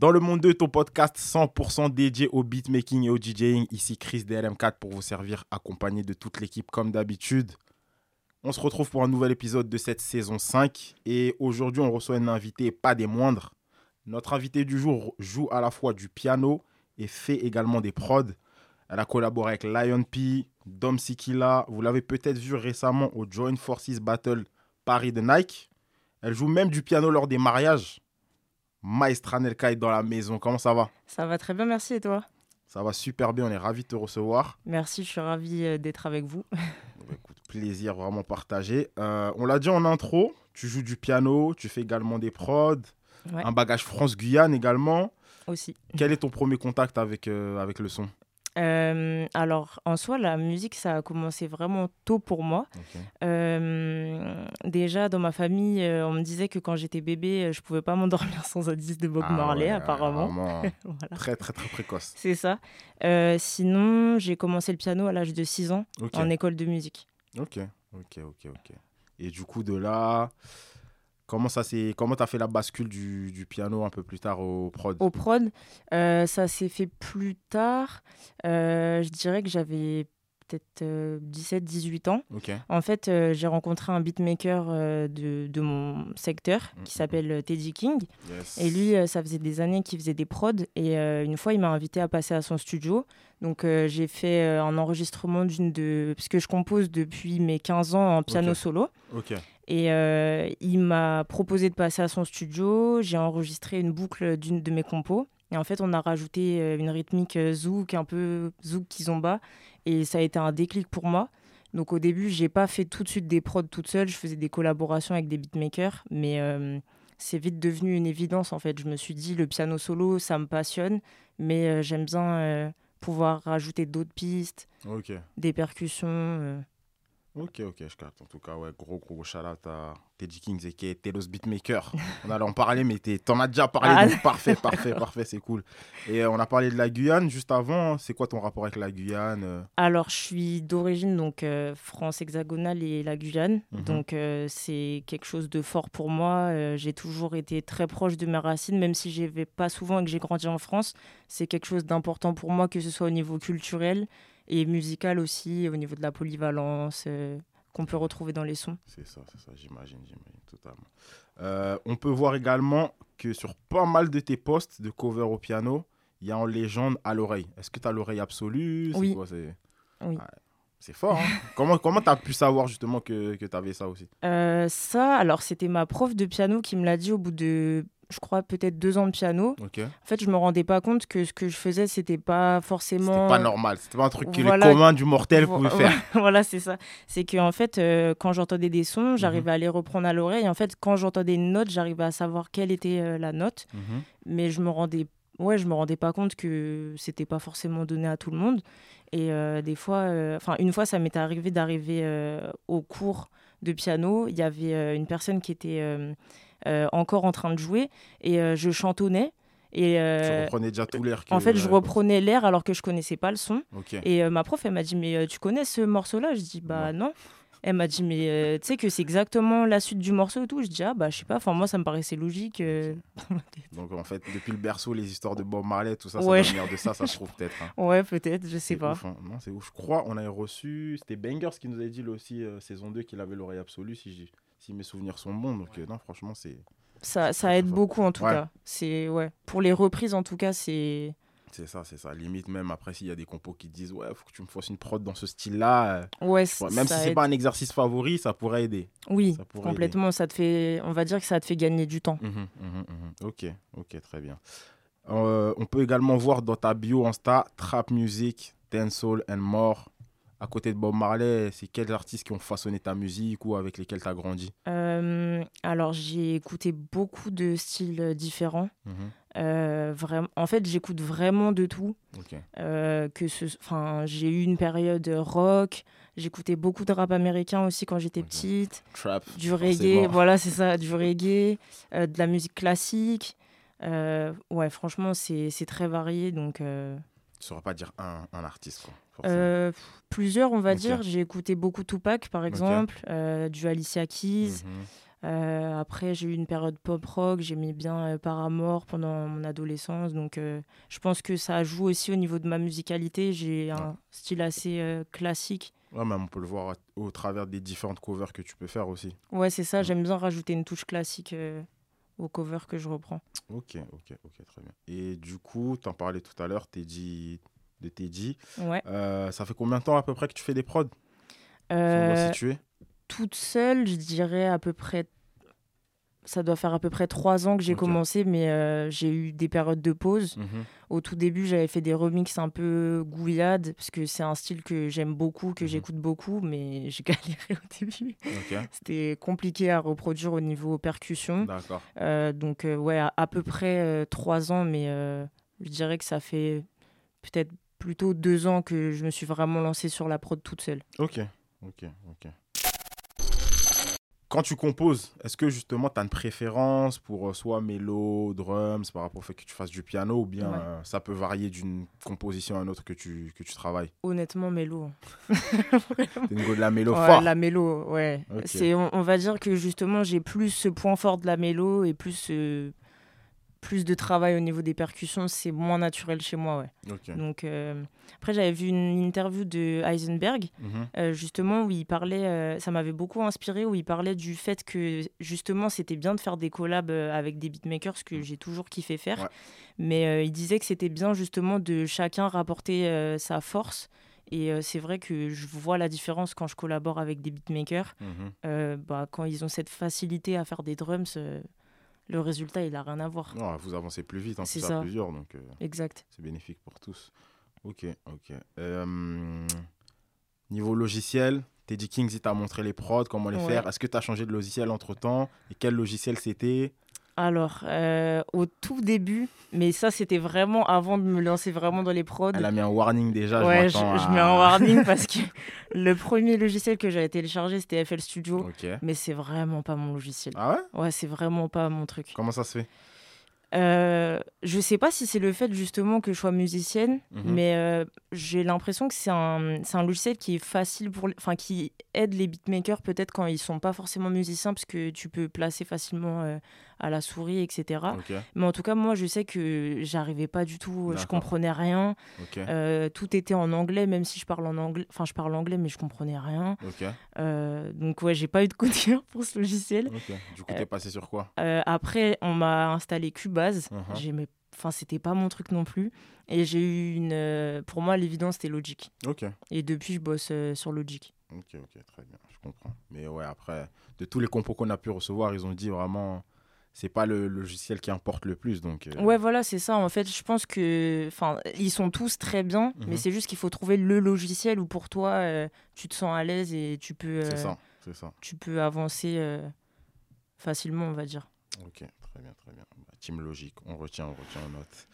Dans le monde 2, ton podcast 100% dédié au beatmaking et au DJing. Ici Chris DLM4 pour vous servir accompagné de toute l'équipe comme d'habitude. On se retrouve pour un nouvel épisode de cette saison 5 et aujourd'hui on reçoit un invité pas des moindres. Notre invité du jour joue à la fois du piano et fait également des prods. Elle a collaboré avec Lion P, Dom Sikila. Vous l'avez peut-être vu récemment au Joint Forces Battle Paris de Nike. Elle joue même du piano lors des mariages. Maestra Nelka est dans la maison. Comment ça va? Ça va très bien, merci. Et toi? Ça va super bien. On est ravis de te recevoir. Merci, je suis ravi euh, d'être avec vous. Écoute, plaisir vraiment partagé. Euh, on l'a dit en intro, tu joues du piano, tu fais également des prods, Ouais. un bagage France-Guyane également. Aussi. Quel est ton premier contact avec, euh, avec le son? Euh, alors, en soi, la musique, ça a commencé vraiment tôt pour moi. Euh, déjà, dans ma famille, euh, on me disait que quand j'étais bébé, je pouvais pas m'endormir sans un disque de Bob Ah Marley, ouais, apparemment. Voilà. très très très précoce. C'est ça. Euh, sinon, j'ai commencé le piano à l'âge de 6 ans en école de musique. ok, ok, ok, ok. Et du coup de là, comment ça s'est, comment t'as fait la bascule du, du piano un peu plus tard au prod? Au prod, euh, ça s'est fait plus tard. Euh, je dirais que j'avais peut-être 17-18 ans. Ok, En fait, euh, j'ai rencontré un beatmaker euh, de, de mon secteur Mhm. qui s'appelle euh, Teddy King. yes. Et lui, euh, ça faisait des années qu'il faisait des prods. Et euh, une fois, il m'a invité à passer à son studio. Donc, euh, j'ai fait euh, un enregistrement d'une de. Parce que je compose depuis mes 15 ans en piano solo. Et euh, il m'a proposé de passer à son studio. J'ai enregistré une boucle d'une de mes compos. Et en fait, on a rajouté euh, une rythmique euh, zouk, un peu zouk kizomba. Et ça a été un déclic pour moi. Donc au début, j'ai pas fait tout de suite des prods toute seule. Je faisais des collaborations avec des beatmakers. Mais euh, c'est vite devenu une évidence, en fait. Je me suis dit, le piano solo, ça me passionne. Mais euh, j'aime bien euh, pouvoir rajouter d'autres pistes, des percussions. Ok, ok, je capte. En tout cas, ouais, gros gros shout out à Teddy Kings et qui est Telos Beatmaker. on allait en parler, mais t'en as déjà parlé, Ah. donc parfait, parfait, parfait, c'est cool. Et euh, on a parlé de la Guyane juste avant. C'est quoi ton rapport avec la Guyane euh? Alors, je suis d'origine donc euh, France hexagonale et la Guyane, Mhm. donc euh, c'est quelque chose de fort pour moi. Euh, j'ai toujours été très proche de mes racines, même si je vais pas souvent et que j'ai grandi en France. C'est quelque chose d'important pour moi, que ce soit au niveau culturel et musical aussi, au niveau de la polyvalence euh, qu'on peut retrouver dans les sons. C'est ça, c'est ça, j'imagine, j'imagine, totalement. Euh, on peut voir également que sur pas mal de tes posts de cover au piano, il y a en légende à l'oreille. Est-ce que tu as l'oreille absolue? Oui. c'est... Oui. C'est fort. hein. comment comment tu as pu savoir justement que, que tu avais ça aussi? Euh, ça, alors c'était ma prof de piano qui me l'a dit au bout de, je crois, peut-être deux ans de piano. Ok. En fait, je me rendais pas compte que ce que je faisais, c'était pas forcément. C'était pas normal. C'était pas un truc que Voilà. le commun du mortel pouvait faire. voilà, c'est ça. C'est que en fait, euh, quand j'entendais des Mhm. sons, j'arrivais à les reprendre à l'oreille. En fait, quand j'entendais une note, j'arrivais à savoir quelle était euh, la note, Mhm. mais je me rendais, ouais, je me rendais pas compte que c'était pas forcément donné à tout le monde. Et euh, des fois, euh, enfin, une fois, ça m'était arrivé d'arriver euh, au cours de piano. Il y avait une personne qui était encore en train de jouer et euh, je chantonnais. Et Tu euh, reprenais déjà tout l'air. en fait, je ouais. reprenais l'air alors que je connaissais pas le son. Et euh, ma prof, elle m'a dit, mais euh, tu connais ce morceau-là? Je dis, bah non. Elle m'a dit, mais euh, tu sais que c'est exactement la suite du morceau et tout. Je dis, ah bah je sais pas, enfin moi ça me paraissait logique. euh. Donc en fait, depuis le berceau, les histoires de Bob Marley, tout ça, Ouais. ça venir de ça, ça se trouve peut-être. hein. Ouais, peut-être, je sais pas. ouf, hein. Non, c'est ouf. Je crois, on avait reçu. C'était Bangers qui nous avait dit, lui aussi, euh, saison 2, qu'il avait l'oreille absolue, si, j'ai- si mes souvenirs sont bons. Donc, euh, non, franchement, c'est Ça, ça aide beaucoup en tout Ouais. cas. C'est ouais. Pour les reprises en tout cas, c'est c'est ça, c'est ça. Limite, même après, s'il y a des compos qui disent, ouais, faut que tu me fasses une prod dans ce style-là. euh, ouais. ouais, même si c'est aide. pas un exercice favori, ça pourrait aider. Oui, ça pourrait complètement. Ça te fait, on va dire que ça te fait gagner du temps. Mhm, mhm, mhm. Ok, ok, très bien. Euh, on peut également voir dans ta bio Insta Trap Music, Dancehall and More. À côté de Bob Marley, c'est quels artistes qui ont façonné ta musique ou avec lesquels tu as grandi? Euh, alors j'ai écouté beaucoup de styles différents. Mhm, Euh, vraiment, en fait, j'écoute vraiment de tout. Euh, que ce, enfin, j'ai eu une période rock. J'écoutais beaucoup de rap américain aussi quand j'étais petite. Trap. Du reggae, voilà, c'est ça, du reggae, euh, de la musique classique. Euh, ouais, franchement, c'est c'est très varié. Donc, euh, Tu sauras pas dire un, un artiste, quoi. euh, plusieurs, on va dire. J'ai écouté beaucoup Tupac, par exemple, euh, du Alicia Keys. Mhm. Euh, après, j'ai eu une période pop rock, j'aimais bien Paramore pendant mon adolescence. Donc, je pense que ça joue aussi au niveau de ma musicalité. J'ai un style assez classique. Ouais, mais on peut le voir au travers des différentes covers que tu peux faire aussi. Ouais, c'est ça. J'aime bien rajouter une touche classique au cover que je reprends. Ok, ok, ok, très bien. Et du coup, tu en parlais tout à l'heure, dit de Teddy. Ouais. Euh, ça fait combien de temps à peu près que tu fais des prods? Euh, Toute seule, je dirais à peu près ça doit faire à peu près trois ans que j'ai commencé, mais euh, j'ai eu des périodes de pause. Mhm. Au tout début, j'avais fait des remixes un peu gouillades, parce que c'est un style que j'aime beaucoup, que mhm. j'écoute beaucoup, mais j'ai galéré au début. C'était compliqué à reproduire au niveau percussion. Euh, donc, euh, ouais, à, peu près trois ans, mais je dirais que ça fait peut-être plutôt deux ans que je me suis vraiment lancée sur la prod toute seule. Ok, ok, ok quand tu composes, est-ce que justement tu as une préférence pour euh, soit mélo, drums, par rapport au fait que tu fasses du piano, ou bien euh, ça peut varier d'une composition à une autre que tu, que tu travailles? Honnêtement, mélo. T'es de la mélo fort. La mélo, ouais. C'est, on, va dire que justement j'ai plus ce point fort de la mélo et plus ce, plus de travail au niveau des percussions, c'est moins naturel chez moi. Ouais. Donc, euh, après, j'avais vu une interview de Heisenberg, mhm. euh, justement, où il parlait, euh, ça m'avait beaucoup inspiré, où il parlait du fait que, justement, c'était bien de faire des collabs avec des beatmakers, ce que mhm. j'ai toujours kiffé faire. Mais il disait que c'était bien, justement, de chacun rapporter sa force. Et c'est vrai que je vois la différence quand je collabore avec des beatmakers. Mhm. bah, quand ils ont cette facilité à faire des drums le résultat, il n'a rien à voir. Non, vous avancez plus vite, hein, c'est ça. plusieurs, donc euh, exact. c'est bénéfique pour tous. Ok, ok. Euh, niveau logiciel, Teddy Kings, il t'a montré les prods, comment les faire. Est-ce que tu as changé de logiciel entre-temps? Et quel logiciel c'était? Alors, euh, au tout début, mais ça, c'était vraiment avant de me lancer vraiment dans les prods. Elle a mis un warning déjà. Ouais, je, mets un warning parce que le premier logiciel que j'avais téléchargé, c'était FL Studio. Mais c'est vraiment pas mon logiciel. Ah ouais? Ouais, c'est vraiment pas mon truc. Comment ça se fait? Euh, je sais pas si c'est le fait justement que je sois musicienne, mhm. mais euh, j'ai l'impression que c'est un, un, logiciel qui est facile pour, enfin qui aide les beatmakers peut-être quand ils sont pas forcément musiciens parce que tu peux placer facilement euh, à la souris, etc. Mais en tout cas, moi, je sais que j'arrivais pas du tout, je comprenais rien. tout était en anglais, même si je parle en anglais, enfin je parle anglais, mais je comprenais rien. donc ouais, j'ai pas eu de coup de cœur pour ce logiciel. Du coup, t'es passé sur quoi? Après, on m'a installé Cube base. Uh-huh. Enfin, c'était pas mon truc non plus. Et j'ai eu une. Euh, pour moi, l'évidence, c'était Logic. Et depuis, je bosse euh, sur Logic. Ok, ok, très bien, je comprends. Mais ouais, après, de tous les compos qu'on a pu recevoir, ils ont dit vraiment, c'est pas le logiciel qui importe le plus. Donc, euh. Ouais, voilà, c'est ça. En fait, je pense que. Enfin, ils sont tous très bien, mais mhm. c'est juste qu'il faut trouver le logiciel où pour toi, tu te sens à l'aise et tu peux. c'est ça, c'est ça. Tu peux avancer facilement, on va dire. Ok, très bien, très bien. Bah, team logique, on retient, on retient, on note.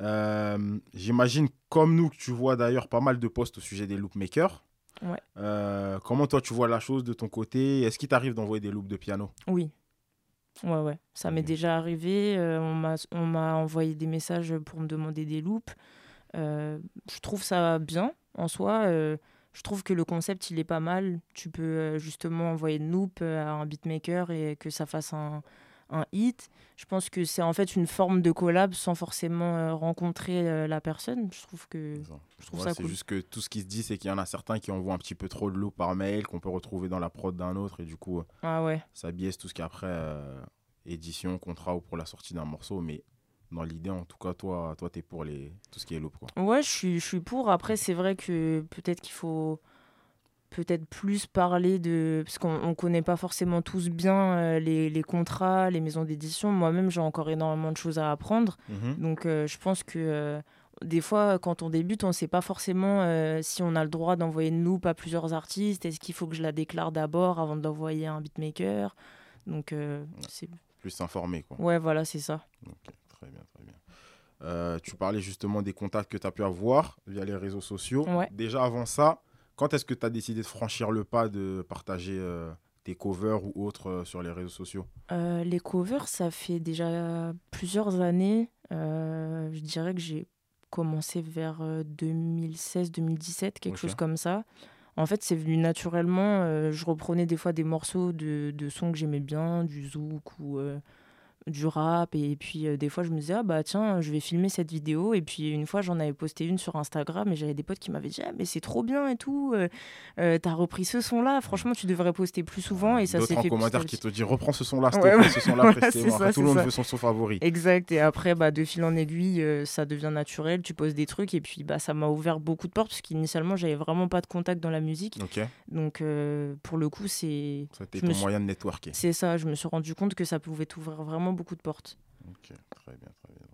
Euh, j'imagine, comme nous, que tu vois d'ailleurs pas mal de posts au sujet des loopmakers. Ouais. Euh, comment toi, tu vois la chose de ton côté? Est-ce qu'il t'arrive d'envoyer des loops de piano? Oui. Ouais, ouais. Ça m'est déjà arrivé. Euh, on m'a envoyé des messages pour me demander des loops. je trouve ça bien en soi. je trouve que le concept, il est pas mal. Tu peux justement envoyer une loop à un beatmaker et que ça fasse un, un hit. Je pense que c'est en fait une forme de collab sans forcément euh, rencontrer euh, la personne. Je trouve que je trouve ça C'est juste que tout ce qui se dit, c'est qu'il y en a certains qui envoient un petit peu trop de l'eau par mail, qu'on peut retrouver dans la prod d'un autre, et du coup, ah ouais. ça biaise tout ce qui est après euh, édition, contrat ou pour la sortie d'un morceau. Mais dans l'idée, en tout cas, toi, toi, es pour les tout ce qui est loop, quoi. Ouais, je suis, je suis pour. Après, c'est vrai que peut-être qu'il faut peut-être plus parler de... Parce qu'on ne connaît pas forcément tous bien euh, les, les, contrats, les maisons d'édition. Moi-même, j'ai encore énormément de choses à apprendre. Mhm. Donc, euh, je pense que euh, des fois, quand on débute, on ne sait pas forcément si on a le droit d'envoyer une loupe à plusieurs artistes. Est-ce qu'il faut que je la déclare d'abord avant d'envoyer un beatmaker? Donc, c'est... Plus informé, quoi. Ouais, voilà, c'est ça. Très bien, très bien. tu parlais justement des contacts que tu as pu avoir via les réseaux sociaux. Déjà avant ça, quand est-ce que tu as décidé de franchir le pas de partager euh, tes covers ou autres euh, sur les réseaux sociaux? Euh, Les covers, ça fait déjà plusieurs années. je dirais que j'ai commencé vers 2016-2017, quelque chose comme ça. En fait, c'est venu naturellement. je reprenais des fois des morceaux de, de sons que j'aimais bien, du zouk ou du rap. Et puis, euh, des fois, je me disais, ah bah tiens, je vais filmer cette vidéo. Et puis, une fois, j'en avais posté une sur Instagram et j'avais des potes qui m'avaient dit, ah, mais c'est trop bien et tout. euh, euh, T'as repris ce son-là. Franchement, tu devrais poster plus souvent. Et ça s'est fait commentaire qui te disent reprends ce son-là, s'il Ouais, ouais. ce Voilà, précisément. c'est ça, Tout le monde ça. veut son son favori. Exact. Et après, bah, de fil en aiguille, ça devient naturel. Tu poses des trucs. Et puis, bah, ça m'a ouvert beaucoup de portes parce qu'initialement, j'avais vraiment pas de contact dans la musique. Donc, pour le coup, c'est c'était ton suis- moyen de networker. c'est ça. Je me suis rendu compte que ça pouvait t'ouvrir vraiment beaucoup de portes. Ok, très bien, très bien.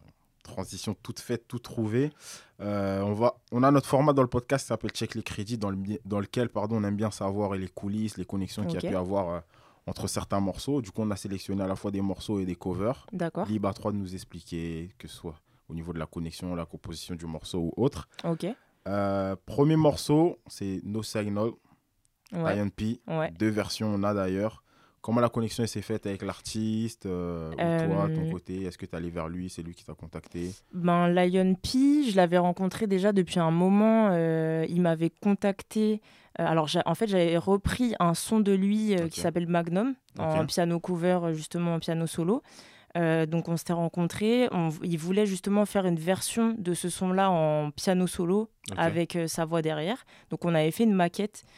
Transition toute faite, toute trouvée. Euh, on, va, on a notre format dans le podcast qui s'appelle Check les crédits, dans, le, dans lequel pardon, on aime bien savoir les coulisses, les connexions qu'il y a pu avoir euh, entre certains morceaux. Du coup, on a sélectionné à la fois des morceaux et des covers. D'accord. Libre à toi de nous expliquer, que ce soit au niveau de la connexion, la composition du morceau ou autre. Ok. Euh, premier morceau, c'est No Signal, Ouais. INP. Ouais. Deux versions, on a d'ailleurs. Comment la connexion s'est faite avec l'artiste euh, ou toi, ton Euh, côté? Est-ce que tu es allé vers lui C'est lui qui t'a contacté? Ben, Lion P, je l'avais rencontré déjà depuis un moment. euh, il m'avait contacté. euh, alors, en fait, j'avais repris un son de lui euh, qui s'appelle Magnum, en Ok. piano cover, euh, justement en piano solo. Euh, donc, on s'était rencontrés. On- il voulait justement faire une version de ce son-là en piano solo avec euh, sa voix derrière. Donc, on avait fait une maquette euh,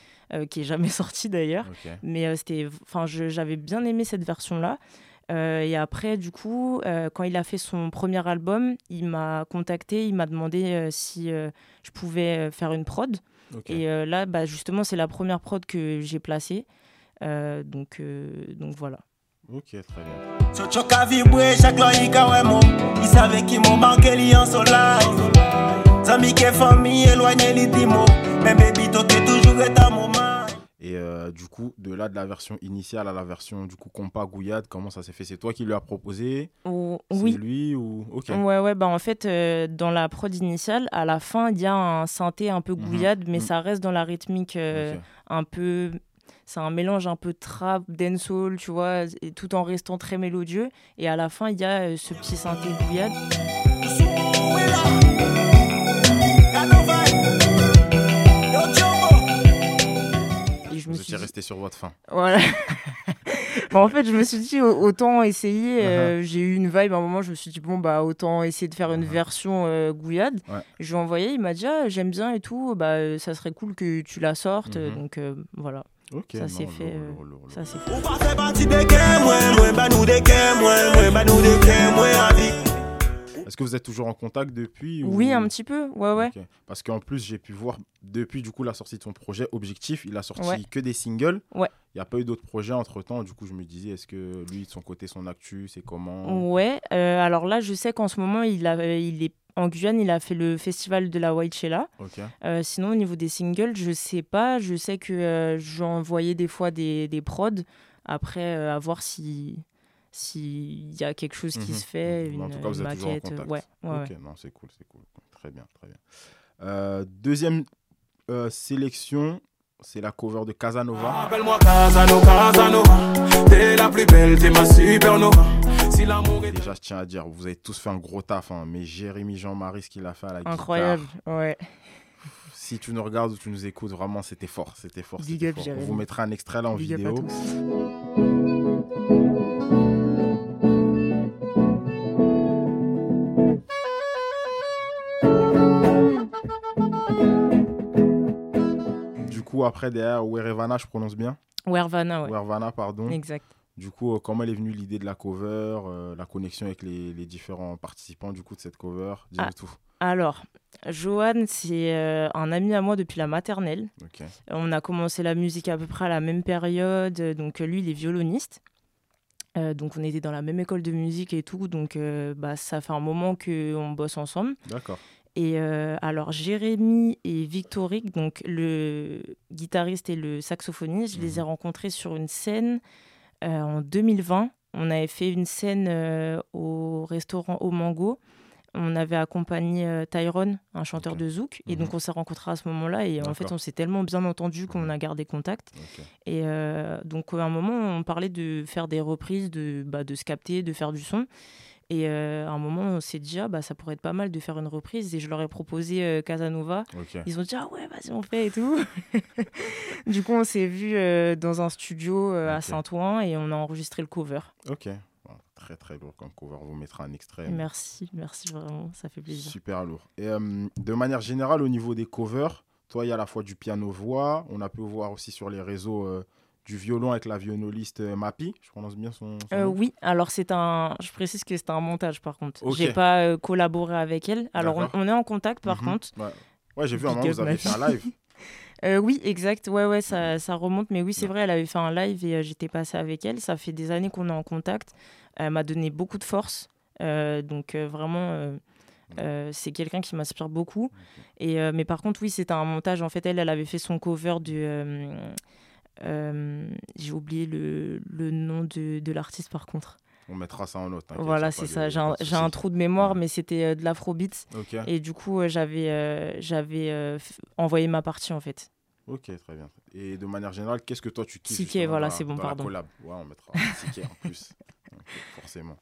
qui est jamais sortie d'ailleurs. Mais euh, c'était, enfin, j'avais bien aimé cette version-là. Euh, et après, du coup, euh, quand il a fait son premier album, il m'a contacté, il m'a demandé euh, si euh, je pouvais euh, faire une prod. Et euh, là, bah, justement, c'est la première prod que j'ai placée. Euh, donc, euh, donc voilà. Ok, très bien. Vibre, chaque Zami baby Et euh, du coup, de là, de la version initiale à la version du coup compas Gouillade, comment ça s'est fait? C'est toi qui lui as proposé? Oh, C'est oui. lui ou? Ok. Ouais, ouais, bah en fait, euh, dans la prod initiale, à la fin, il y a un synthé un peu Mhm. gouillade, mais Mhm. ça reste dans la rythmique euh, un peu. C'est un mélange un peu trap, dancehall, tu vois, tout en restant très mélodieux. Et à la fin, il y a euh, ce petit synthé gouillade. Et je me suis dit- resté sur votre fin. Voilà. Bon, en fait, je me suis dit, au- autant essayer. euh, J'ai eu une vibe à un moment, je me suis dit, bon, bah, autant essayer de faire une Uh-huh. version euh, gouillade. Ouais. Je lui ai envoyé, il m'a dit, ah, j'aime bien et tout, bah, euh, ça serait cool que tu la sortes. Mhm. Donc, euh, voilà, Ok. Ça s'est fait, euh, ça c'est fait. Est-ce que vous êtes toujours en contact depuis ou- Oui, un petit peu, ouais, ouais. Parce qu'en plus, j'ai pu voir depuis du coup la sortie de son projet Objectif, il a sorti Ouais. que des singles. Ouais. Il n'y a pas eu d'autres projets entre temps. Du coup, je me disais, est-ce que lui, de son côté, son actu, c'est comment? Ouais, euh, alors là, je sais qu'en ce moment, il, a, il est en Guyane, il a fait le festival de la Whitechella. Ok. Euh, sinon, au niveau des singles, je sais pas. Je sais que euh, j'envoyais des fois des, des prods. Après, euh, à voir si s'il y a quelque chose qui Mhm. se fait, Mais une, en tout cas, vous êtes toujours en maquette. contact. Ouais, ouais, ok, ouais. non, c'est cool, c'est cool. Très bien, très bien. Euh, deuxième euh, sélection, c'est la cover de Casanova. Appelle-moi Casano, Casanova T'es la plus belle, t'es ma supernova Si l'amour est Déjà, je tiens à dire, vous avez tous fait un gros taf, hein, mais Jérémy Jean-Marie, ce qu'il a fait à la guitare, Incroyable, ouais. si tu nous regardes ou tu nous écoutes, vraiment, c'était fort, c'était fort. Big c'était up, fort. On vous mettra un extrait là en Big vidéo. tous. Du coup, après, derrière, Werevana, je prononce bien Wervana, ouais. Werevana, pardon. Exact. Du coup, euh, comment elle est venue l'idée de la cover, euh, la connexion avec les, les différents participants du coup de cette cover? Dis-nous Ah. tout. Alors, Johan, c'est euh, un ami à moi depuis la maternelle. On a commencé la musique à peu près à la même période. Donc, lui, il est violoniste. Euh, donc, on était dans la même école de musique et tout. Donc, euh, bah, ça fait un moment qu'on bosse ensemble. D'accord. Et alors, Jérémy et Victorique, donc le guitariste et le saxophoniste, je les ai rencontrés sur une scène en 2020. On avait fait une scène euh, au restaurant Au Mango. On avait accompagné euh, Tyrone, un chanteur de zouk. Et Mhm. donc, on s'est rencontrés à ce moment-là. Et en fait, on s'est tellement bien entendu qu'on a gardé contact. Et euh, donc, à un moment, on parlait de faire des reprises, de, bah, de se capter, de faire du son. Et euh, à un moment, on s'est dit, ah, bah, ça pourrait être pas mal de faire une reprise. Et je leur ai proposé euh, Casanova. Ok. Ils ont dit, ah ouais, vas-y, on fait et tout. du coup, on s'est vu euh, dans un studio à. Saint-Ouen et on a enregistré le cover. Ok. Bon, très très lourd comme cover. On vous mettra un extrait. Merci, merci vraiment, ça fait plaisir. Super lourd. Et de manière générale, au niveau des covers, toi, il y a à la fois du piano-voix. On a pu voir aussi sur les réseaux du violon avec la violoniste euh, Mappy. Je prononce bien son, son Euh, nom? oui, alors c'est un. Je précise que c'est un montage par contre. Ok. J'ai pas euh, collaboré avec elle. Alors on, est en contact par Mhm. contre. Ouais, Ouais, j'ai vu un moment, vous avez fait un live. Euh, oui, exact. Ouais, ouais, ça, ça remonte. Mais oui, c'est Ouais. vrai, elle avait fait un live et j'étais passée avec elle. Ça fait des années qu'on est en contact. Elle m'a donné beaucoup de force. Donc vraiment, euh, c'est quelqu'un qui m'inspire beaucoup. Et, euh, mais par contre, oui, c'était un montage. En fait, elle, elle avait fait son cover du. euh, J'ai oublié le, le nom de, de l'artiste par contre. On mettra ça en note. t'inquiète, Voilà, c'est ça. J'ai un, un trou de mémoire, Ouais. mais c'était euh, de l'afrobeat. Ok, Et du coup, euh, j'avais euh, j'avais euh, envoyé ma partie en fait. ok, très bien. Et de manière générale, qu'est-ce que toi tu kiffes Siké, voilà, la- c'est bon, dans la pardon. collab? Ouais, on mettra Siké en plus. Forcément.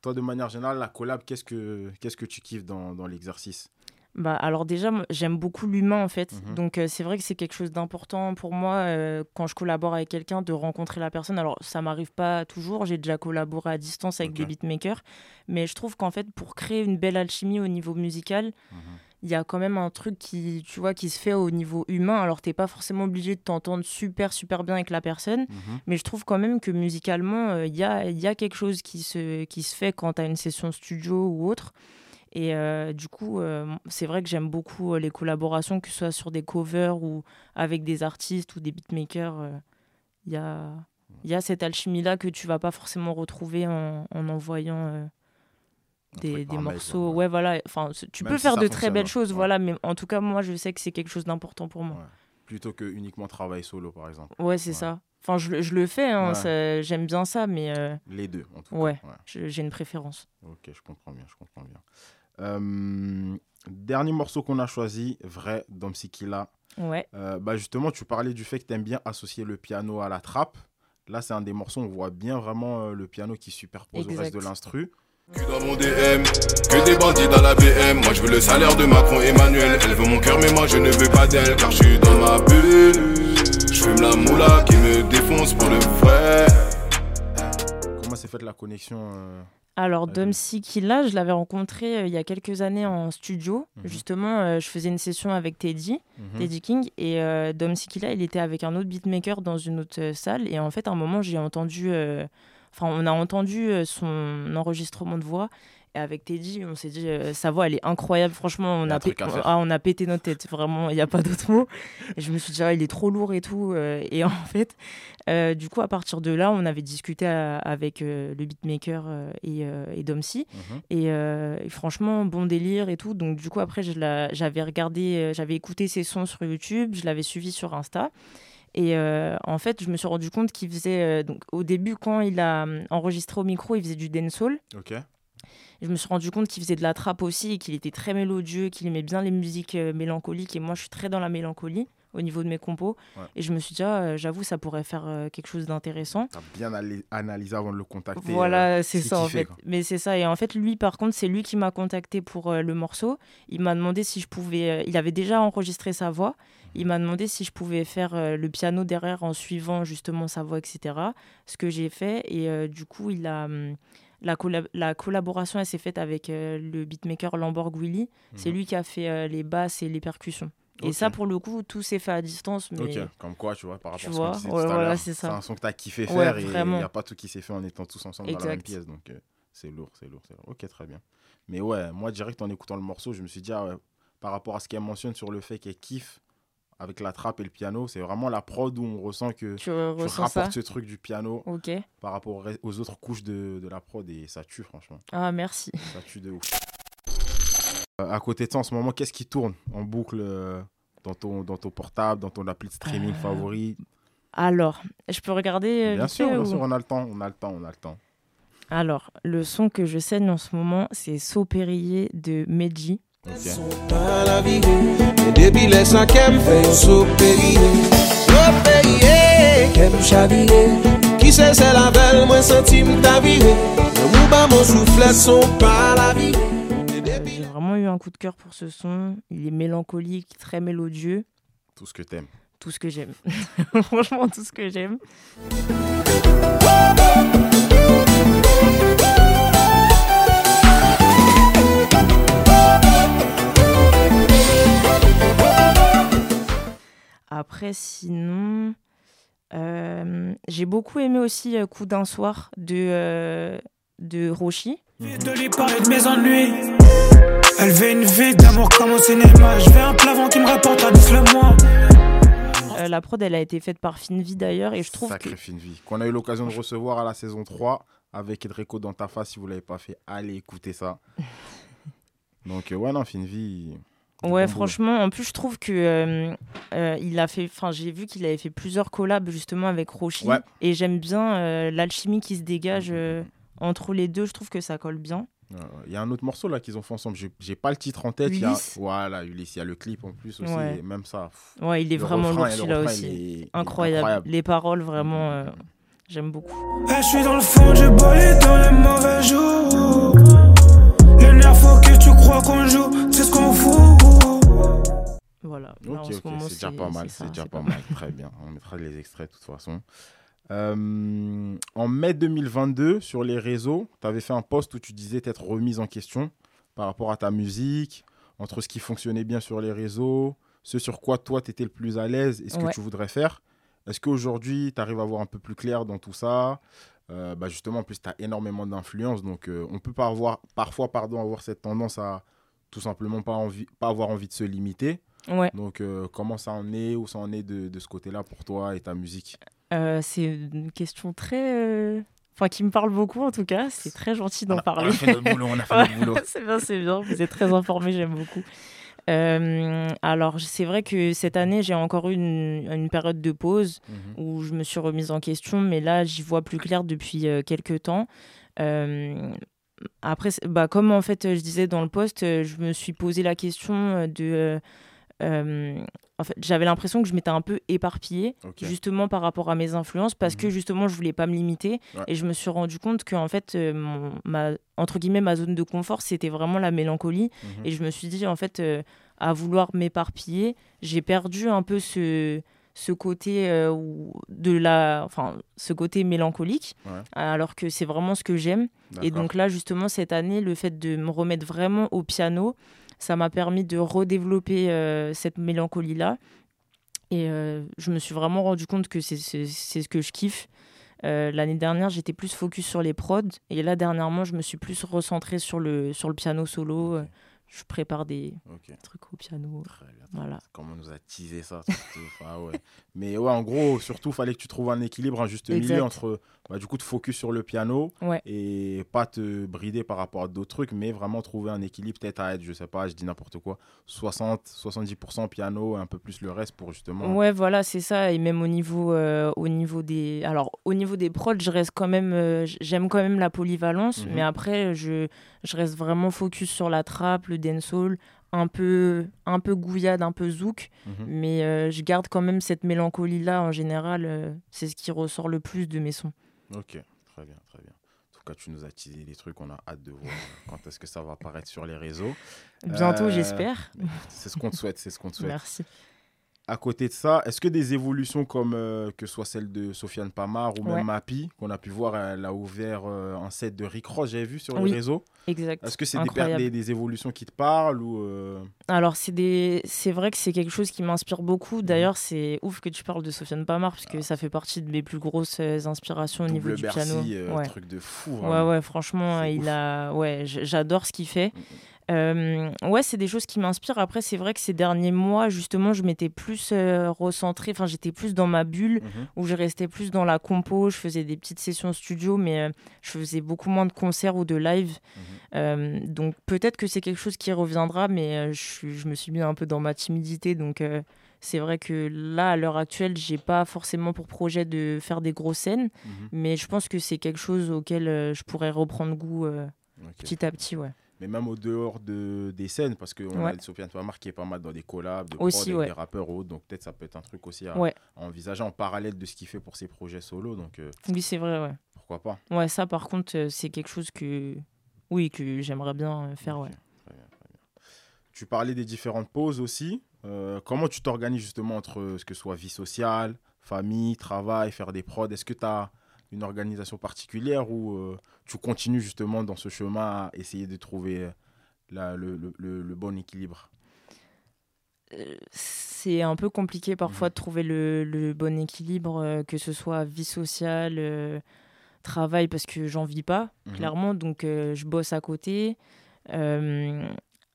Toi, de manière générale, la collab, qu'est-ce que qu'est-ce que tu kiffes dans, dans l'exercice? Bah, alors déjà, j'aime beaucoup l'humain en fait. Mhm. Donc euh, c'est vrai que c'est quelque chose d'important pour moi euh, quand je collabore avec quelqu'un de rencontrer la personne. Alors ça m'arrive pas toujours, j'ai déjà collaboré à distance avec des beatmakers, mais je trouve qu'en fait pour créer une belle alchimie au niveau musical, Mhm. il y a quand même un truc qui, tu vois, qui se fait au niveau humain. Alors t'es pas forcément obligé de t'entendre super super bien avec la personne, Mhm. mais je trouve quand même que musicalement, euh, il y, a, y a quelque chose qui se, qui se fait quand tu as une session studio ou autre. Et euh, du coup, euh, c'est vrai que j'aime beaucoup euh, les collaborations, que ce soit sur des covers ou avec des artistes ou des beatmakers. Il y, a, y a cette alchimie-là que tu vas pas forcément retrouver en, en envoyant des, mail, morceaux. ouais, voilà. Enfin, tu Même peux si faire de très belles choses, Ouais. voilà. Mais en tout cas, moi, je sais que c'est quelque chose d'important pour moi. Ouais. Plutôt que uniquement travail solo, par exemple. Ouais, c'est ça. Enfin, je, le- je le fais, hein, j'aime bien ça, mais euh, Les deux, en tout cas. Ouais. j'ai une préférence. Ok, je comprends bien, je comprends bien. Euh, dernier morceau qu'on a choisi, Vrai, Domsikila. Ouais. Euh, bah justement, tu parlais du fait que tu aimes bien associer le piano à la trappe. Là, c'est un des morceaux, on voit bien vraiment euh, le piano qui superpose au reste Exact. de l'instru. Cul dans mon DM, que des bandits dans la BM. Moi je veux le salaire de Macron Emmanuel. Elle veut mon cœur, mais moi je ne veux pas d'elle. Car je suis dans ma bulle. Je fume la moula qui me défonce pour le vrai. Comment s'est faite la connexion euh, Alors, Vas-y. Dom Sikila, je l'avais rencontré euh, il y a quelques années en studio. Mhm. Justement, euh, je faisais une session avec Teddy, mhm. Teddy King, et euh, Dom Sikila, il était avec un autre beatmaker dans une autre euh, salle. Et en fait, à un moment, j'ai entendu. Enfin, on a entendu son enregistrement de voix. Et avec Teddy, on s'est dit, euh, sa voix, elle est incroyable. Franchement, on a a, un truc pé- à faire. ah, on a pété notre tête. Vraiment, il n'y a pas d'autre mot. Et je me suis dit, ah, il est trop lourd et tout. euh, et en fait, euh, du coup, à partir de là, on avait discuté à- avec le beatmaker et, et Domsy. Mhm. Et, et franchement, bon délire et tout. Donc, du coup, après, j'avais regardé, j'avais écouté ses sons sur YouTube, je l'avais suivi sur Insta. Et euh, en fait, je me suis rendu compte qu'il faisait. euh, donc, au début, quand il a euh, enregistré au micro, il faisait du dancehall. Ok. Je me suis rendu compte qu'il faisait de la trappe aussi et qu'il était très mélodieux, qu'il aimait bien les musiques euh, mélancoliques. Et moi, je suis très dans la mélancolie au niveau de mes compos. Ouais. Et je me suis dit, ah, euh, j'avoue, ça pourrait faire euh, quelque chose d'intéressant. T'as bien analysé avant de le contacter. euh, Voilà, c'est ce ça en fait. Mais c'est ça. Et en fait, lui, par contre, c'est lui qui m'a contacté pour euh, le morceau. Il m'a demandé si je pouvais. il avait déjà enregistré sa voix. Il m'a demandé si je pouvais faire le piano derrière en suivant justement sa voix, etc. Ce que j'ai fait. Et du coup, il a. hum, la, collab- la collaboration, elle s'est faite avec euh, le beatmaker Lamborg Willy. C'est Mhm. lui qui a fait euh, les basses et les percussions. Et ça, pour le coup, tout s'est fait à distance. Mais Ok, comme quoi, tu vois, par rapport Tu à ce ouais, voilà, l'heure, c'est ça. un son que t'as kiffé Ouais, faire et il n'y a pas tout qui s'est fait en étant tous ensemble dans la même pièce. Donc, euh, c'est lourd, c'est lourd, c'est lourd. Ok, très bien. Mais ouais, moi, direct en écoutant le morceau, je me suis dit, ah ouais, par rapport à ce qu'elle mentionne sur le fait qu'elle kiffe avec la trappe et le piano, c'est vraiment la prod où on ressent que tu tu ressens ça rapportes ce truc du piano par rapport aux autres couches de, de la prod et ça tue, franchement. Ah, merci. Ça tue de ouf. Euh, à côté de ça, en ce moment, qu'est-ce qui tourne en boucle euh, dans, ton, dans ton portable, dans ton appli de streaming Euh, favori? Alors, je peux regarder Bien sûr, bien ou- sûr, on a le temps, on a le temps, on a le temps. Alors, le son que je saigne en ce moment, c'est Sopérier de Meji. Mou mon son la. J'ai vraiment eu un coup de cœur pour ce son. Il est mélancolique, très mélodieux. Tout ce que t'aimes. Tout ce que j'aime. Franchement, tout ce que j'aime. Après, sinon, euh, j'ai beaucoup aimé aussi euh, Coup d'un soir de, euh, de Roshi. De lui parler de mes ennuis. Elle veut une vie d'amour comme au cinéma. Je vais un plavant qui me rapporte à 10 le mois. Euh, la prod, elle a été faite par Finvi d'ailleurs, et je trouve Sacré que vie. Qu'on a eu l'occasion de recevoir à la saison 3 avec Edreco dans ta face. Si vous l'avez pas fait, allez écouter ça. Donc, euh, ouais, non, fine vie. Ouais, franchement, en plus, je trouve que euh, euh, il a fait. Enfin, j'ai vu qu'il avait fait plusieurs collabs justement avec Roshi, Ouais. et j'aime bien euh, l'alchimie qui se dégage euh, entre les deux. Je trouve que ça colle bien. Il y a un autre morceau là qu'ils ont fait ensemble. J'ai- pas le titre en tête. Il y a... Voilà, Ulysse. Il y a le clip en plus aussi. Ouais. et Même ça. pff, Ouais, il est le vraiment lourd celui-là aussi. est- Incroyable. Les paroles, vraiment, euh, j'aime beaucoup. Je suis dans le fond du bolide dans les mauvais jours. Le nerf faut que tu crois qu'on joue, c'est ce qu'on fout. Voilà. Là, Ok, en ce ok, moment, c'est déjà pas mal, ça, c'est déjà c'est pas mal, très bien. On mettra les extraits de toute façon. Euh, en mai 2022, sur les réseaux, tu avais fait un post où tu disais t'être remise en question par rapport à ta musique, entre ce qui fonctionnait bien sur les réseaux, ce sur quoi toi tu étais le plus à l'aise et ce que tu voudrais faire. Est-ce qu'aujourd'hui, tu arrives à voir un peu plus clair dans tout ça? Euh, bah Justement, en plus, tu as énormément d'influence, donc euh, on peut pas avoir, parfois pardon, avoir cette tendance à tout simplement pas, envie, pas avoir envie de se limiter. Ouais. Donc, euh, comment ça en est, où ça en est de, de ce côté-là pour toi et ta musique? Euh, c'est une question très. euh, Enfin, qui me parle beaucoup en tout cas. C'est très gentil d'en parler. On a fait notre boulot, on a fait notre boulot. c'est bien, c'est bien. Vous êtes très informés, j'aime beaucoup. Euh, alors, c'est vrai que cette année, j'ai encore eu une, une période de pause Mhm. où je me suis remise en question, mais là, j'y vois plus clair depuis euh, quelques temps. Euh, après, bah, comme en fait, je disais dans le post, euh, je me suis posé la question de. Euh, en fait, j'avais l'impression que je m'étais un peu éparpillée, justement par rapport à mes influences, parce que Mhm. justement, je voulais pas me limiter. Ouais. Et je me suis rendu compte que, en fait, euh, mon- ma, entre guillemets, ma zone de confort, c'était vraiment la mélancolie. Mhm. Et je me suis dit, en fait, euh, à vouloir m'éparpiller, j'ai perdu un peu ce, ce côté euh, de la, enfin, ce côté mélancolique, Ouais. alors que c'est vraiment ce que j'aime. Et donc là, justement, cette année, le fait de me remettre vraiment au piano, ça m'a permis de redévelopper euh, cette mélancolie-là. Et euh, je me suis vraiment rendu compte que c'est ce que je kiffe. Euh, L'année dernière, j'étais plus focus sur les prods. Et là, dernièrement, je me suis plus recentré sur le, sur le piano solo. Je prépare des Ok. trucs au piano. Très bien. Voilà. Comment on nous a teasé ça surtout. Ah ouais. Mais ouais, en gros, surtout, fallait que tu trouves un équilibre, un juste Exact. milieu entre, bah, du coup, te focus sur le piano Ouais. et pas te brider par rapport à d'autres trucs, mais vraiment trouver un équilibre, peut-être à être, je sais pas, je dis n'importe quoi, 60, 70% piano et un peu plus le reste pour justement. Ouais, voilà, c'est ça. Et même au niveau, euh, au niveau des, alors au niveau des prods, je reste quand même, euh, j'aime quand même la polyvalence, Mhm. mais après, je, je reste vraiment focus sur la trappe, le dancehall, un peu, un peu gouillade, un peu zouk, Mhm. mais euh, je garde quand même cette mélancolie là. En général, euh, c'est ce qui ressort le plus de mes sons. Ok, très bien, très bien. En tout cas, tu nous as teasé des trucs, on a hâte de voir quand est-ce que ça va apparaître sur les réseaux. Bientôt, Euh, j'espère. C'est ce qu'on te souhaite, c'est ce qu'on te souhaite. Merci. À côté de ça, est-ce que des évolutions comme euh, que soit celle de Sofiane Pamar ou même Ouais. Mappy, qu'on a pu voir, elle a ouvert euh, un set de Rick Ross, j'avais vu sur Oui. les réseaux. Exact. Est-ce que c'est des, des, des évolutions qui te parlent ou euh, Alors, c'est des... vrai que c'est quelque chose qui m'inspire beaucoup. D'ailleurs, c'est ouf que tu parles de Sofiane Pamar, parce que ça fait partie de mes plus grosses inspirations au niveau du Bercy, piano. ouais. truc de fou ouais, vraiment. ouais, franchement, il ouf. a... ouais, j'adore ce qu'il fait. Euh, ouais, c'est des choses qui m'inspirent. Après, c'est vrai que ces derniers mois, justement, je m'étais plus euh, recentrée, enfin, j'étais plus dans ma bulle, Mhm. où je restais plus dans la compo, je faisais des petites sessions studio, mais euh, je faisais beaucoup moins de concerts ou de live. Mhm. Euh, donc peut-être que c'est quelque chose qui reviendra, mais je, me suis mis un peu dans ma timidité, donc c'est vrai que là, à l'heure actuelle, j'ai pas forcément pour projet de faire des grosses scènes, Mhm. mais je pense que c'est quelque chose auquel je pourrais reprendre goût petit à petit, ouais. Mais même au dehors de, des scènes, parce qu'on Ouais. a Sofiane Pamar qui est pas mal dans des collabs, de Aussi, prod avec ouais. des rappeurs ou autres, donc peut-être ça peut être un truc aussi à, Ouais. à envisager en parallèle de ce qu'il fait pour ses projets solo. Donc euh, Oui, c'est vrai, ouais. pourquoi pas. Ouais, ça, par contre, euh, c'est quelque chose que, oui, que j'aimerais bien euh, faire, ouais. Ok, très bien, très bien. Tu parlais des différentes pauses aussi. Euh, comment tu t'organises justement entre ce que soit vie sociale, famille, travail, faire des prods? Est-ce que tu as une organisation particulière ou euh, tu continues justement dans ce chemin à essayer de trouver euh, la- le, le- le- le bon équilibre? Euh, C'est un peu compliqué parfois de trouver le, le bon équilibre, que ce soit vie sociale, travail, parce que j'en vis pas, Mhm. clairement, donc je bosse à côté. Euh,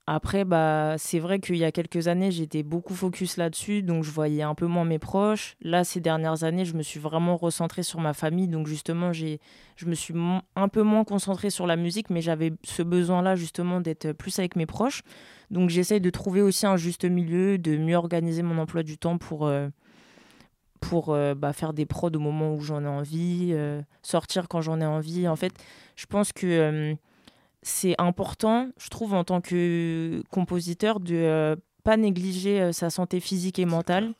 après, bah, c'est vrai qu'il y a quelques années, j'étais beaucoup focus là-dessus, donc je voyais un peu moins mes proches. Là, ces dernières années, je me suis vraiment recentrée sur ma famille, donc justement, j'ai, je me suis un peu moins concentrée sur la musique, mais j'avais ce besoin-là justement d'être plus avec mes proches. Donc j'essaye de trouver aussi un juste milieu, de mieux organiser mon emploi du temps pour, euh, pour euh, bah, faire des prods au moment où j'en ai envie, euh, sortir quand j'en ai envie. En fait, je pense que c'est important, je trouve, en tant que compositeur, de euh, pas négliger euh, sa santé physique et mentale,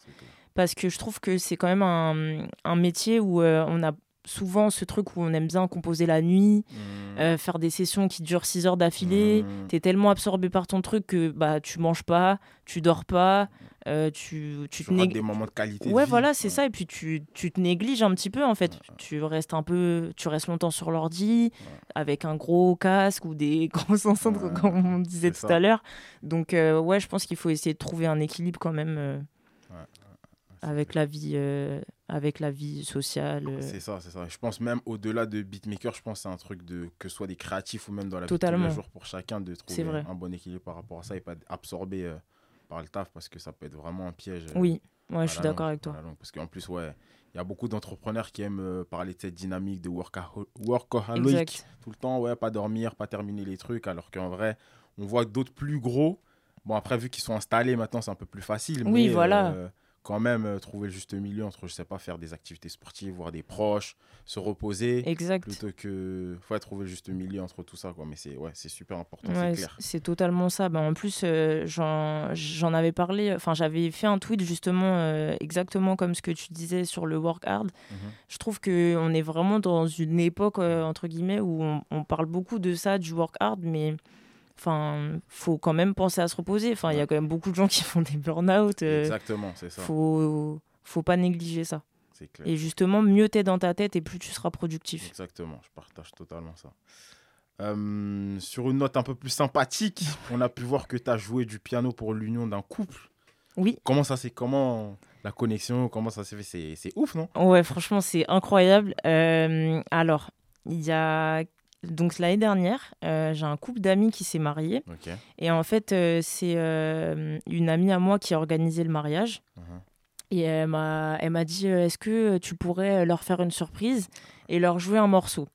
parce que je trouve que c'est quand même un, un métier où euh, on a souvent ce truc où on aime bien composer la nuit, Mmh. euh, faire des sessions qui durent 6 heures d'affilée. Mmh. T'es tellement absorbé par ton truc que bah tu manges pas, tu dors pas, euh, tu, tu Tu te nég- des moments de qualité. de Ouais, vie. voilà, c'est Ouais. ça. Et puis tu, tu te négliges un petit peu en fait. Tu restes un peu, tu restes longtemps sur l'ordi avec un gros casque ou des grosses enceintes comme on disait tout ça. à l'heure. Donc euh, ouais, je pense qu'il faut essayer de trouver un équilibre quand même euh, avec la vie, euh, avec la vie sociale. euh. C'est ça, c'est ça. Je pense même au-delà de beatmaker, je pense que c'est un truc de que ce soit des créatifs ou même dans la vie de tous Totalement. les jours pour chacun de trouver vrai. un bon équilibre par rapport à ça et pas absorbé euh, par le taf parce que ça peut être vraiment un piège. euh, Oui, ouais, je suis d'accord avec toi. Parce qu'en plus, ouais, il y a beaucoup d'entrepreneurs qui aiment euh, parler de cette dynamique de workaho- workaholic Exact. tout le temps, ouais, pas dormir, pas terminer les trucs, alors qu'en vrai, on voit d'autres plus gros. Bon, après, vu qu'ils sont installés, maintenant, c'est un peu plus facile. Oui, mais, voilà. Quand même, euh, trouver le juste milieu entre, je sais pas, faire des activités sportives, voir des proches, se reposer, Exact. plutôt que. Faut trouver le juste milieu entre tout ça, quoi. Mais c'est ouais, c'est super important, Ouais, c'est clair. c'est totalement ça. Ben, en plus, euh, j'en avais parlé, enfin j'avais fait un tweet justement euh, exactement comme ce que tu disais sur le work hard. Mhm. Je trouve qu'on est vraiment dans une époque, euh, entre guillemets, où on, on parle beaucoup de ça, du work hard, mais enfin, faut quand même penser à se reposer. Enfin, il y a quand même beaucoup de gens qui font des burn-out. euh, Exactement, c'est ça. faut, faut pas négliger ça. C'est clair. Et justement, mieux t'es dans ta tête et plus tu seras productif. Exactement, je partage totalement ça. Euh, sur une note un peu plus sympathique, on a pu voir que tu as joué du piano pour l'union d'un couple. Oui. Comment ça c'est comment la connexion, comment ça s'est fait? C'est c'est ouf, non? Ouais, franchement, c'est incroyable. Euh, alors, il y a. Donc, l'année dernière, euh, j'ai un couple d'amis qui s'est marié. Et en fait, euh, c'est euh, une amie à moi qui a organisé le mariage. Mhm. Et elle m'a dit Est-ce que tu pourrais leur faire une surprise et leur jouer un morceau?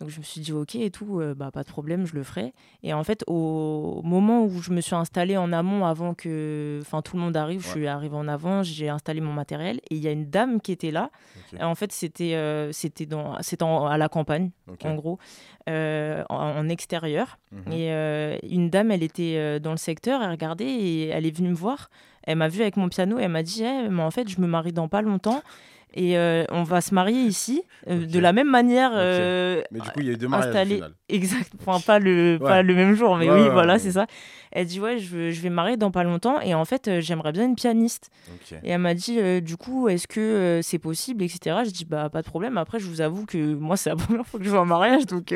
Donc je me suis dit ok et tout, euh, bah pas de problème, je le ferai. Et en fait au moment où je me suis installée en amont avant que, enfin tout le monde arrive, je suis arrivée en avant, j'ai installé mon matériel et il y a une dame qui était là. Et en fait c'était euh, c'était dans c'était à la campagne en gros, euh, en, en extérieur. Mhm. Et une dame elle était dans le secteur, elle regardait et elle est venue me voir. Elle m'a vu avec mon piano, elle m'a dit Eh, mais en fait je me marie dans pas longtemps. Et euh, on va se marier ici, euh, de la même manière, Ok. euh, Mais du coup, il y a eu deux mariages installé exact. Enfin pas le Ouais. pas le même jour mais Ouais, oui voilà c'est ça. Elle dit ouais je, je vais me marier dans pas longtemps et en fait j'aimerais bien une pianiste. Et elle m'a dit du coup est-ce que c'est possible etc je dis bah pas de problème. Après je vous avoue que moi c'est la première fois que je vais en mariage donc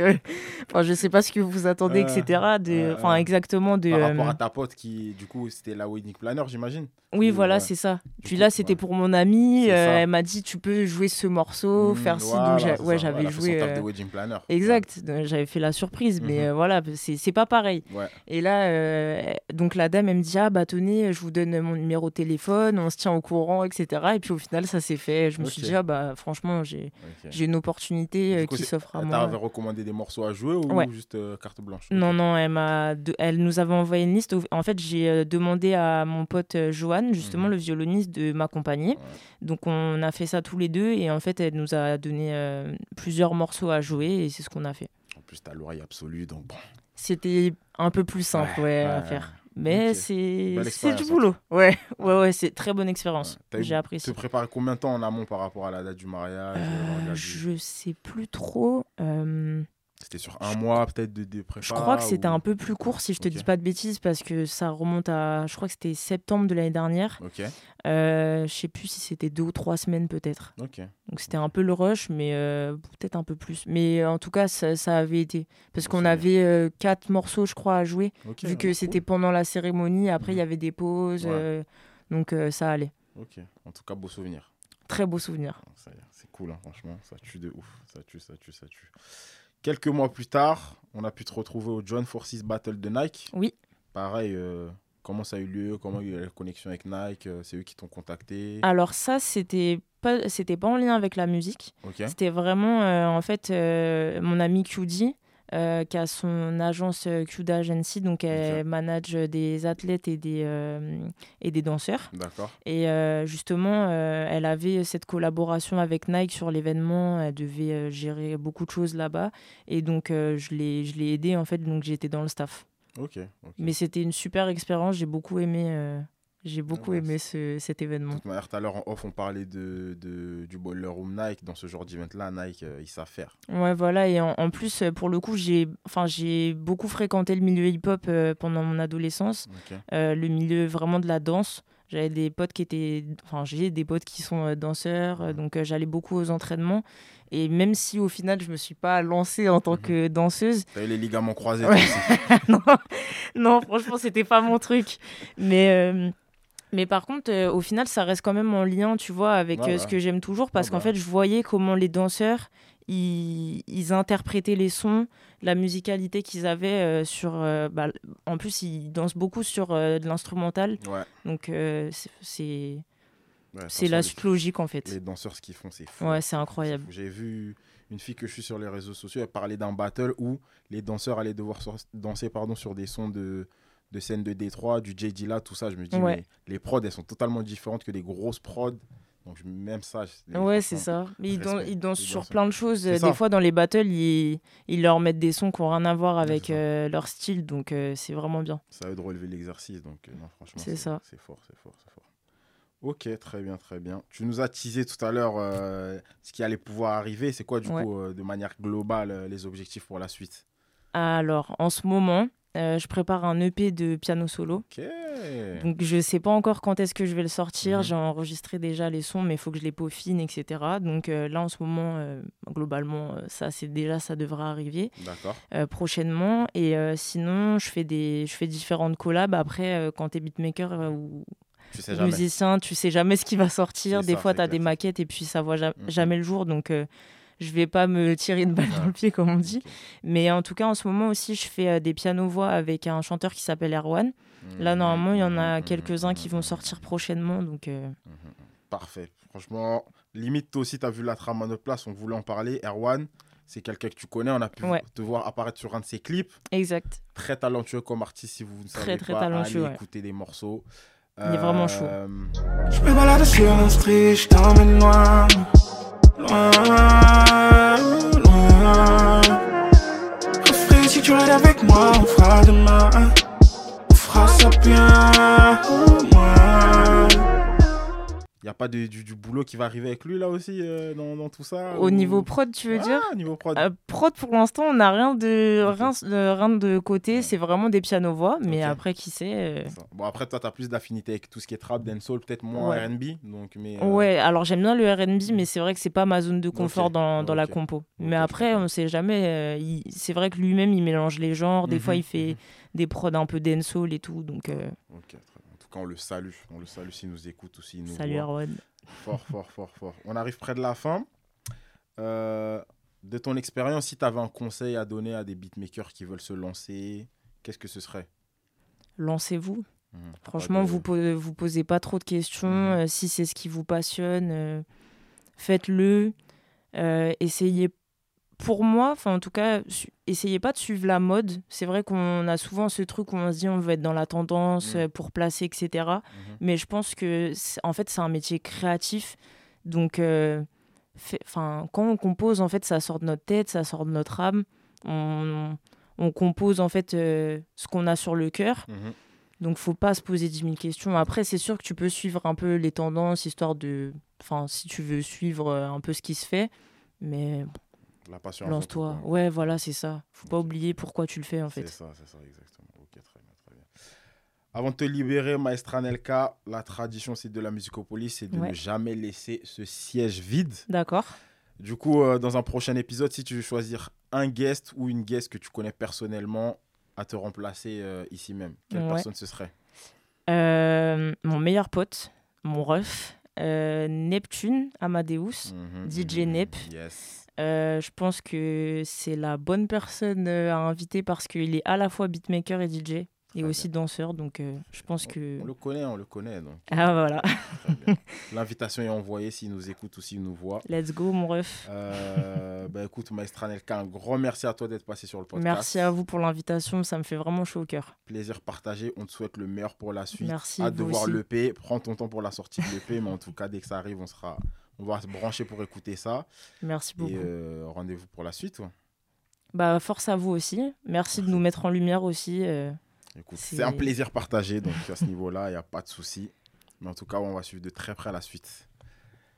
enfin je sais pas ce que vous attendez etc de enfin exactement de Par rapport à ta pote qui, du coup, c'était la wedding planner, j'imagine. Oui voilà c'est ça. Puis là c'était pour mon amie euh, elle m'a dit tu peux jouer ce morceau Mmh, faire ci. Donc ouais j'avais joué euh, de wedding planner. Exact, donc j'avais fait la surprise, mais euh, voilà, c'est c'est pas pareil. Et là, euh, donc la dame, elle me dit Ah, bah tenez, je vous donne mon numéro de téléphone, on se tient au courant, etc. Et puis au final, ça s'est fait. Je me suis dit Ah, bah franchement, j'ai une opportunité euh, qui s'offre à Elle moi. t'avait recommandé des morceaux à jouer ou juste euh, carte blanche? Non, non, elle, m'a de- elle nous avait envoyé une liste. En fait, j'ai euh, demandé à mon pote euh, Justement, Mhm. le violoniste, de m'accompagner. Donc, on a fait ça tous les deux. Et en fait, elle nous a donné euh, plusieurs morceaux à jouer. Et c'est ce qu'on a fait. En plus, t'as l'oreille absolue, donc bon. C'était un peu plus simple ouais, à faire. Mais c'est du boulot. Ouais, ouais, ouais, c'est très bonne expérience. Ouais. J'ai apprécié. Te préparer combien de temps en amont par rapport à la date du mariage euh, Euh, du- je sais plus trop. euh, C'était sur un mois peut-être de, de prépa je crois que c'était ou- un peu plus court, si je te Ok. dis pas de bêtises, parce que ça remonte à. Je crois que c'était septembre de l'année dernière. Ok, Euh, je sais plus si c'était deux ou trois semaines peut-être. ok. Donc c'était un peu le rush, mais euh, peut-être un peu plus. Mais en tout cas, ça, ça avait été. Parce qu'on avait euh, quatre morceaux, je crois, à jouer. vu que cool. c'était pendant la cérémonie. Après, il y Mhm. avait des pauses. Ouais. euh, donc ça allait. Ok, en tout cas, beau souvenir. Très beau souvenir. C'est cool, hein, franchement, ça tue de ouf. Ça tue, ça tue, ça tue. Quelques mois plus tard, on a pu te retrouver au John Forces Battle de Nike. Oui. Pareil, euh, comment ça a eu lieu? Comment il y a eu la connexion avec Nike? Euh, C'est eux qui t'ont contacté? Alors ça, c'était pas, c'était pas en lien avec la musique. Ok, C'était vraiment, euh, en fait, euh, mon ami QD, euh, qui a son agence euh, QD Agency, donc elle manage des athlètes et des, euh, et des danseurs. d'accord. Et euh, justement, elle avait cette collaboration avec Nike sur l'événement. Elle devait gérer beaucoup de choses là-bas. Et donc, je l'ai je l'ai aidée, en fait. Donc, j'étais dans le staff. Ok. Mais c'était une super expérience. J'ai beaucoup aimé, j'ai beaucoup ouais, aimé ce, cet De événement. toute manière, tout à l'heure en off, on parlait de, de- du Boiler Room Nike. Dans ce genre d'event-là, Nike, euh, ils savent faire. Ouais, voilà. Et en, en plus, euh, pour le coup, j'ai beaucoup fréquenté le milieu hip-hop euh, pendant mon adolescence. Euh, le milieu vraiment de la danse. J'avais des potes qui étaient. Enfin, j'ai des potes qui sont danseurs. euh, donc, j'allais beaucoup aux entraînements. Et même si au final, je me suis pas lancée en tant Mhm. que danseuse. T'as eu les ligaments croisés Ouais. non, non, franchement, c'était pas mon truc. Mais. Mais par contre, euh, au final, ça reste quand même en lien, tu vois, avec euh, ce que j'aime toujours, parce Ouais, qu'en bah. fait, je voyais comment les danseurs, ils, ils interprétaient les sons, la musicalité qu'ils avaient euh, sur... bah, en plus, ils dansent beaucoup sur de l'instrumental, Ouais. donc c'est- c'est ouais, c'est attention, la suite logique, en fait. Les danseurs, ce qu'ils font, c'est fou. Ouais, c'est incroyable. J'ai vu une fille que je suis sur les réseaux sociaux, elle parlait d'un battle où les danseurs allaient devoir danser pardon, sur des sons de, de scènes de Détroit, du J. Dilla, tout ça. Je me dis, Ouais. mais les prods, elles sont totalement différentes que des grosses prods. Donc, même ça. Ouais, c'est ça. Mais ils, dansent Les sur plein de choses. Ça. Des fois, dans les battles, ils, ils leur mettent des sons qui n'ont rien à voir avec euh, leur style. Donc, euh, c'est vraiment bien. Ça veut de relever l'exercice. Donc, euh, non, franchement, C'est ça. C'est fort, c'est fort, c'est fort. Ok, très bien, très bien. Tu nous as teasé tout à l'heure euh, ce qui allait pouvoir arriver. C'est quoi, du Ouais. coup, euh, de manière globale, les objectifs pour la suite? Alors, en ce moment, euh, je prépare un EP de piano solo. Ok. Donc, je sais pas encore quand est-ce que je vais le sortir. Mhm. J'ai enregistré déjà les sons, mais il faut que je les peaufine, etc. Donc, euh, là, en ce moment, euh, globalement, ça, c'est déjà, ça devrait arriver prochainement. Et sinon, je fais, des, je fais différentes collabs. Après, quand tu es beatmaker ou Tu sais jamais. musicien, tu sais jamais ce qui va sortir. Des ça, fois, tu as clair, des maquettes et puis ça voit ja- Mhm. jamais le jour. Donc, euh, je vais pas me tirer une balle dans Ouais. le pied, comme on dit. Mais en tout cas, en ce moment aussi, je fais euh, des pianos-voix avec un chanteur qui s'appelle Erwan. Là, normalement, il y en a Mhm, quelques-uns qui vont sortir prochainement. Donc, euh. Parfait. Franchement, limite, toi aussi, tu as vu la trame à notre place. On voulait en parler. Erwan, c'est quelqu'un que tu connais. On a pu Ouais. te voir apparaître sur un de ses clips. exact. Très talentueux comme artiste, si vous ne Très, savez très pas. talentueux, allez ouais. écouter des morceaux. Il est vraiment chaud. Euh, Je me balade sur un street, je t'emmène loin, loin, loin. Refrain, si tu rides avec moi, on fera demain. On fera ça bien, a pas de- du, du boulot qui va arriver avec lui là aussi euh, dans, dans tout ça Au ou- niveau prod, tu veux Ah, dire au niveau prod. Euh, Prod, pour l'instant, on n'a rien de, rien, de, rien de côté. Ouais. C'est vraiment des pianos-voix. Mais après, qui sait euh. Bon, après, toi, tu as plus d'affinité avec tout ce qui est trap, dancehall, peut-être moins Ouais. RB. Donc, mais, Ouais, alors j'aime bien le RB, mais c'est vrai que c'est pas ma zone de confort dans, dans la compo. Mais après, on sait jamais. il- c'est vrai que lui-même, il mélange les genres. Des Mhm, fois, il fait mhm. des prods un peu dancehall et tout. Donc, cas, on le salue. On le salue s'il nous écoute ou s'il nous salut voit. Fort, fort, fort, fort. On arrive près de la fin. Euh, de ton expérience, si tu avais un conseil à donner à des beatmakers qui veulent se lancer, qu'est-ce que ce serait? Lancez-vous. Mhm. Franchement, de- vous po- vous posez pas trop de questions. Mhm. euh, si c'est ce qui vous passionne, euh, faites-le. Essayez. Pour moi, enfin en tout cas, essayez pas de suivre la mode. C'est vrai qu'on a souvent ce truc où on se dit on veut être dans la tendance Mhm. euh, pour placer, etc. Mhm. Mais je pense que c'est- en fait c'est un métier créatif. Donc, euh, fait- quand on compose, en fait, ça sort de notre tête, ça sort de notre âme. On, on compose en fait euh, ce qu'on a sur le cœur. Mhm. Donc, faut pas se poser 10 000 questions. Après, c'est sûr que tu peux suivre un peu les tendances, histoire de. Enfin, si tu veux suivre euh, un peu ce qui se fait. Mais La passion. lance-toi. Ouais, voilà, c'est ça. Faut pas oublier pourquoi tu le fais, en C'est fait. ça, c'est ça, exactement. Ok, très bien, très bien. Avant de te libérer, Maestra Nelka, la tradition c'est de la musicopolis, c'est de Ouais. ne jamais laisser ce siège vide. D'accord. Du coup, euh, dans un prochain épisode, si tu veux choisir un guest ou une guest que tu connais personnellement à te remplacer euh, ici même, quelle Ouais. personne ce serait? Euh, mon meilleur pote, mon ref, euh, Neptune Amadeus. Mhm, DJ mhm, Nep. Yes. Euh, je pense que c'est la bonne personne euh, à inviter parce qu'il est à la fois beatmaker et DJ et aussi danseur. Donc, euh, je pense On- que. On le connaît, on le connaît. Donc, Ah, voilà. très bien. L'invitation est envoyée s'il nous écoute ou s'il nous voit. Let's go, mon ref. Euh, bah, écoute, Maestra Nelka, un grand merci à toi d'être passé sur le podcast. Merci à vous pour l'invitation. Ça me fait vraiment chaud au cœur. Plaisir partagé. On te souhaite le meilleur pour la suite. Merci. Hâte de voir l'EP. Prends ton temps pour la sortie de l'EP, mais en tout cas, dès que ça arrive, on sera, on va se brancher pour écouter ça. Merci beaucoup. Et euh, rendez-vous pour la suite. ouais. Bah, force à vous aussi. Merci de nous mettre en lumière aussi. Euh, C'est- un plaisir partagé, donc à ce niveau-là, il n'y a pas de souci. Mais en tout cas, on va suivre de très près la suite.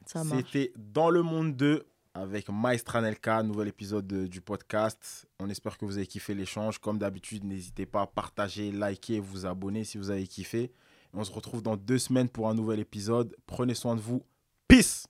C'était Dans le Monde 2 avec Maestra Nelka, nouvel épisode de- du podcast. On espère que vous avez kiffé l'échange. Comme d'habitude, n'hésitez pas à partager, liker, vous abonner si vous avez kiffé. On se retrouve dans deux semaines pour un nouvel épisode. Prenez soin de vous. Peace